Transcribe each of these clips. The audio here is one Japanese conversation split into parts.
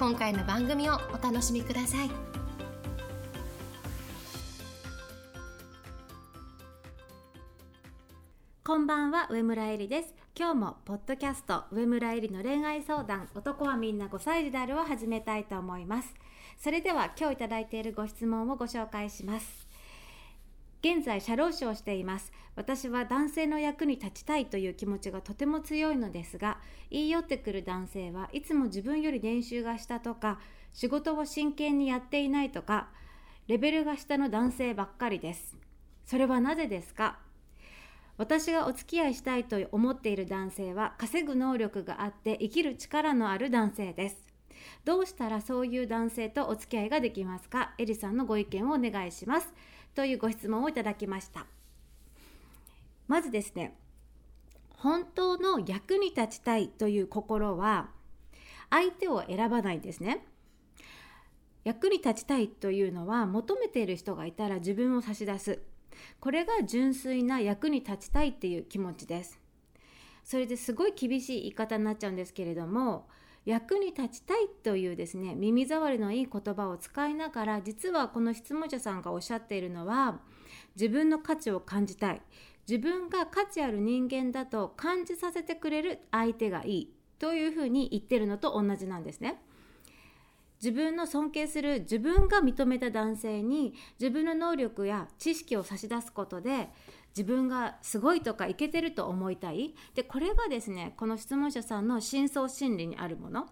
今回の番組をお楽しみください。こんばんは上村えりです。今日もポッドキャスト上村えりの恋愛相談男はみんな5歳児であるを始めたいと思います。それでは今日いただいているご質問をご紹介します。現在社労士をしています。私は男性の役に立ちたいという気持ちがとても強いのですが言い寄ってくる男性はいつも自分より年収が下とか仕事を真剣にやっていないとかレベルが下の男性ばっかりです。それはなぜですか？私がお付き合いしたいと思っている男性は稼ぐ能力があって生きる力のある男性です。どうしたらそういう男性とお付き合いができますか？エリさんのご意見をお願いします。というご質問をいただきました。まずですね本当の役に立ちたいという心は相手を選ばないですね。役に立ちたいというのは求めている人がいたら自分を差し出す。これが純粋な役に立ちたいっていう気持ちです。それですごい厳しい言い方になっちゃうんですけれども役に立ちたいというですね耳障りのいい言葉を使いながら実はこの質問者さんがおっしゃっているのは自分の価値を感じたい自分が価値ある人間だと感じさせてくれる相手がいいというふうに言ってるのと同じなんですね。自分の尊敬する自分が認めた男性に自分の能力や知識を差し出すことで自分がすごいとかいけてると思いたい。でこれがですねこの質問者さんの深層心理にあるもの。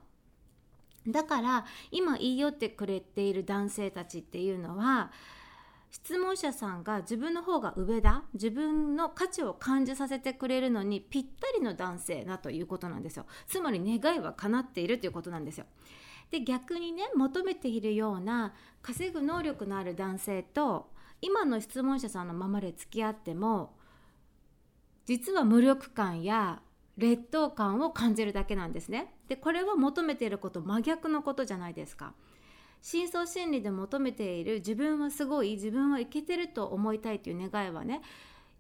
だから今言い寄ってくれている男性たちっていうのは質問者さんが自分の方が上だ自分の価値を感じさせてくれるのにぴったりの男性だということなんですよ。つまり願いは叶っているということなんですよ。で逆にね求めているような稼ぐ能力のある男性と今の質問者さんのままで付き合っても実は無力感や劣等感を感じるだけなんですね。でこれは求めていること真逆のことじゃないですか。深層心理で求めている自分はすごい自分はいけてると思いたいという願いはね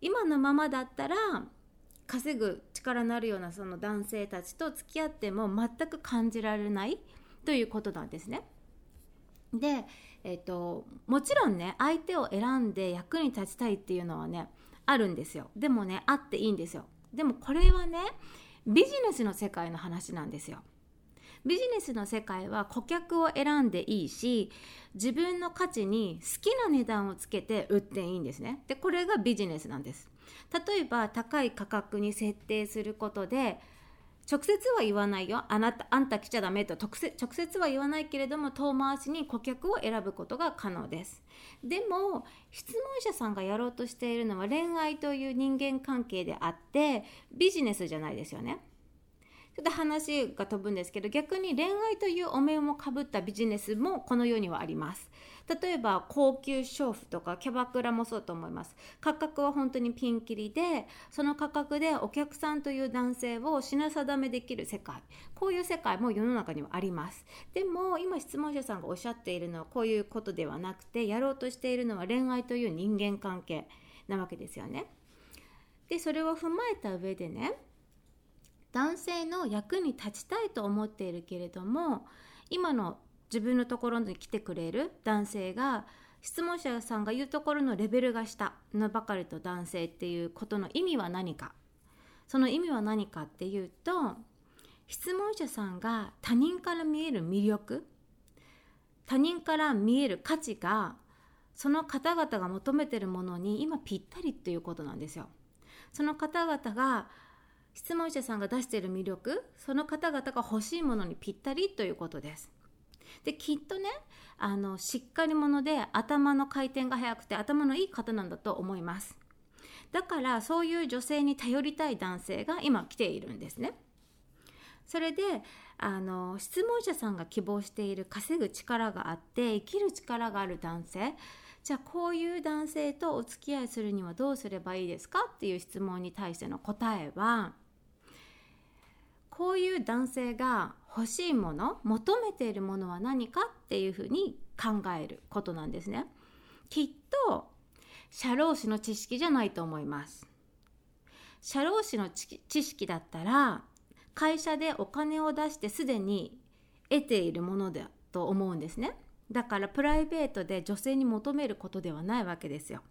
今のままだったら稼ぐ力のあるようなその男性たちと付き合っても全く感じられないということなんですね。で、えーと、もちろんね相手を選んで役に立ちたいっていうのはねあるんですよ。でもねあっていいんですよ。でもこれはねビジネスの世界の話なんですよ。ビジネスの世界は顧客を選んでいいし自分の価値に好きな値段をつけて売っていいんですね。でこれがビジネスなんです。例えば高い価格に設定することで直接は言わないよ。あなたあんた来ちゃダメと直接は言わないけれども遠回しに顧客を選ぶことが可能です。でも質問者さんがやろうとしているのは恋愛という人間関係であってビジネスじゃないですよね。ちょっと話が飛ぶんですけど逆に恋愛というお面をかぶったビジネスもこの世にはあります。例えば高級娼婦とかキャバクラもそうと思います。価格は本当にピンキリでその価格でお客さんという男性を品定めできる世界。こういう世界も世の中にはあります。でも今質問者さんがおっしゃっているのはこういうことではなくてやろうとしているのは恋愛という人間関係なわけですよね。でそれを踏まえた上でね男性の役に立ちたいと思っているけれども今の自分のところに来てくれる男性が質問者さんが言うところのレベルが下のばかりと男性っていうことの意味は何かその意味は何かっていうと質問者さんが他人から見える魅力他人から見える価値がその方々が求めてるものに今ぴったりっていうことなんですよ。その方々が質問者さんが出している魅力その方々が欲しいものにぴったりということです。できっとねあのしっかり者で頭の回転が速くて頭のいい方なんだと思います。だからそういう女性に頼りたい男性が今来ているんですね。それであの質問者さんが希望している稼ぐ力があって生きる力がある男性じゃあこういう男性とお付き合いするにはどうすればいいですかっていう質問に対しての答えはこういう男性が欲しいもの求めているものは何かっていうふうに考えることなんですね。きっと社労士の知識じゃないと思います。社労士の知識だったら会社でお金を出してすでに得ているものだと思うんですね。だからプライベートで女性に求めることではないわけですよ。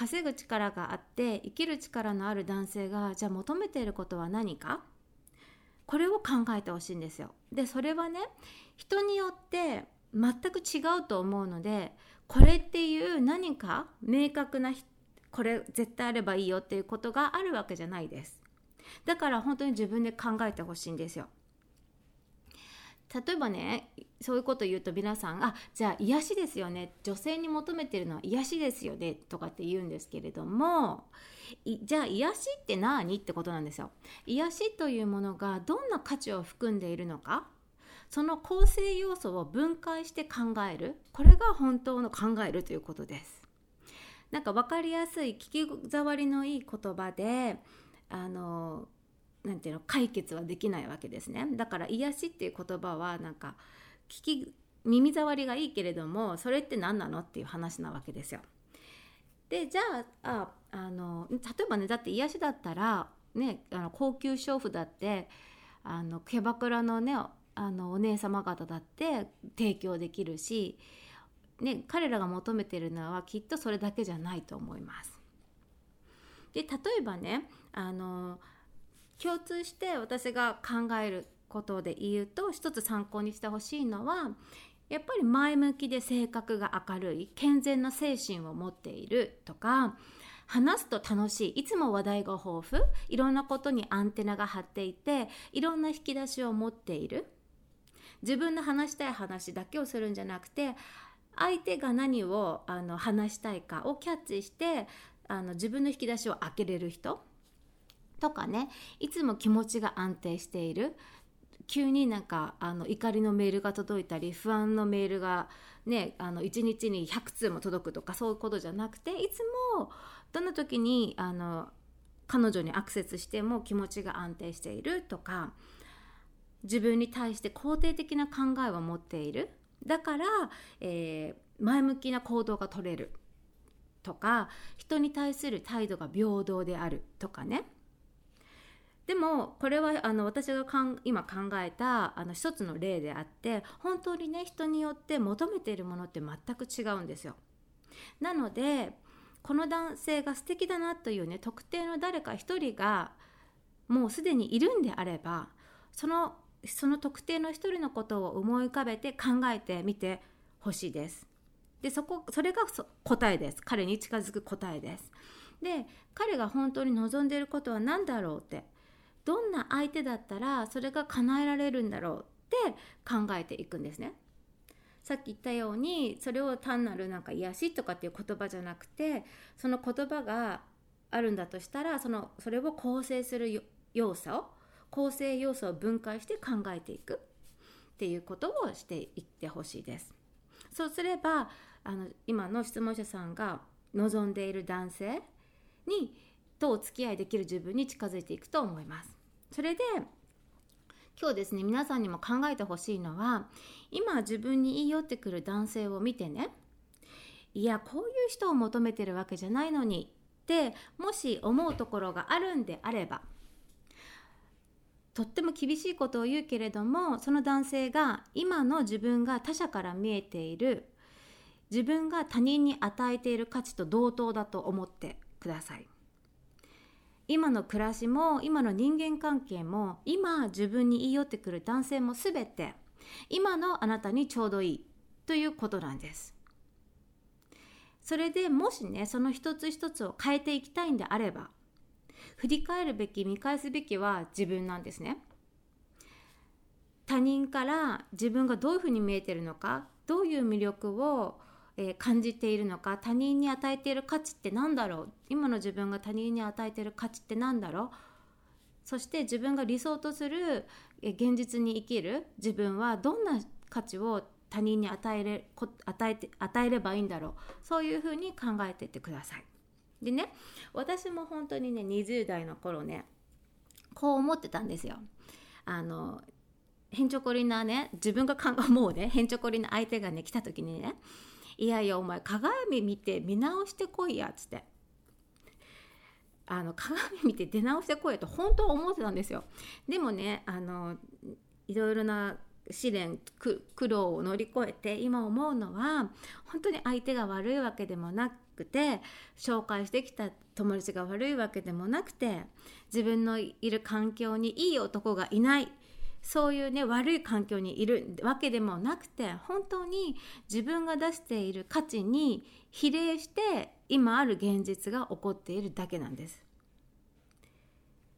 稼ぐ力があって生きる力のある男性がじゃあ求めていることは何か？これを考えてほしいんですよ。でそれはね人によって全く違うと思うのでこれっていう何か明確なこれ絶対あればいいよっていうことがあるわけじゃないです。だから本当に自分で考えてほしいんですよ。例えばねそういうこと言うと皆さん「あじゃあ癒しですよね。女性に求めてるのは癒しですよね」とかって言うんですけれどもじゃあ癒しって何？ってことなんですよ。癒しというものがどんな価値を含んでいるのか？その構成要素を分解して考える。これが本当の考えるということです。なんか分かりやすい聞き障りのいい言葉であのなんていうの解決はできないわけですねだから癒しっていう言葉はなんか聞き耳障りがいいけれどもそれって何なのっていう話なわけですよ。でじゃあああの例えばねだって癒しだったら、ね、あの高級娼婦だってあのキャバクラのねあのお姉様方だって提供できるし、ね、彼らが求めてるのはきっとそれだけじゃないと思います。で例えばねあの共通して私が考えることで言うと一つ参考にしてほしいのはやっぱり前向きで性格が明るい健全な精神を持っているとか話すと楽しいいつも話題が豊富いろんなことにアンテナが張っていていろんな引き出しを持っている。自分の話したい話だけをするんじゃなくて相手が何をあの話したいかをキャッチしてあの自分の引き出しを開けれる人。とかねいつも気持ちが安定している。急になんかあの怒りのメールが届いたり不安のメールがねあの1日に100通も届くとかそういうことじゃなくていつもどんな時にあの彼女にアクセスしても気持ちが安定しているとか自分に対して肯定的な考えを持っている。だから、えー、前向きな行動が取れるとか人に対する態度が平等であるとかね。でもこれはあの私がかん今考えたあの一つの例であって本当にね人によって求めているものって全く違うんですよ。なのでこの男性が素敵だなというね特定の誰か一人がもうすでにいるんであればそのその特定の一人のことを思い浮かべて考えてみてほしいです。でそこそれが答えです彼に近づく答えです。で彼が本当に望んでいることは何だろうってどんな相手だったらそれが叶えられるんだろうって考えていくんですね。さっき言ったようにそれを単なるなんか癒しとかっていう言葉じゃなくてその言葉があるんだとしたらそのそれを構成する要素を構成要素を分解して考えていくっていうことをしていってほしいです。そうすればあの今の質問者さんが望んでいる男性にとお付き合いできる自分に近づいていくと思います。それで今日ですね皆さんにも考えてほしいのは今自分に言い寄ってくる男性を見てねいやこういう人を求めてるわけじゃないのにってもし思うところがあるんであればとっても厳しいことを言うけれどもその男性が今の自分が他者から見えている自分が他人に与えている価値と同等だと思ってください。今の暮らしも今の人間関係も今自分に言い寄ってくる男性も全て今のあなたにちょうどいいということなんです。それでもしねその一つ一つを変えていきたいんであれば振り返るべき見返すべきは自分なんですね。他人から自分がどういうふうに見えてるのかどういう魅力をえ、感じているのか他人に与えている価値って何だろう？今の自分が他人に与えている価値って何だろう？そして自分が理想とする現実に生きる自分はどんな価値を他人に与えれ与えて与えればいいんだろう？そういうふうに考えていってください。でね私も本当にね20代の頃ねこう思ってたんですよ。あのへんちょこりなね自分が考えもうねへんちょこりな相手がね来た時にね「いやいやお前鏡見て見直してこいや」っつってあの鏡見て出直してこいと本当は思ってたんですよ。でもねあのいろいろな試練苦労を乗り越えて今思うのは本当に相手が悪いわけでもなくて紹介してきた友達が悪いわけでもなくて自分のいる環境にいい男がいないそういうね悪い環境にいるわけでもなくて本当に自分が出している価値に比例して今ある現実が起こっているだけなんです。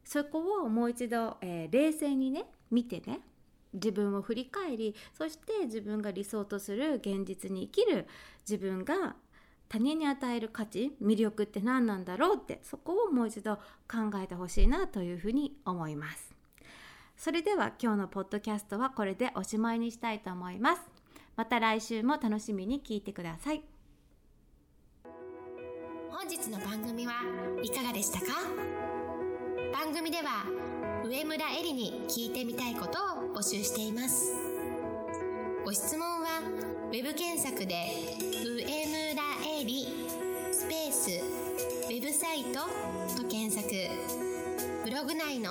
そこをもう一度、えー、冷静にね見てね自分を振り返りそして自分が理想とする現実に生きる自分が他人に与える価値魅力って何なんだろうってそこをもう一度考えてほしいなというふうに思いますそれでは今日のポッドキャストはこれでおしまいにしたいと思います。また来週も楽しみに聞いてください。本日の番組はいかがでしたか？番組では上村えりに聞いてみたいことを募集しています。ご質問は web 検索で「上村えり」スペースウェブサイトと検索。ブログ内の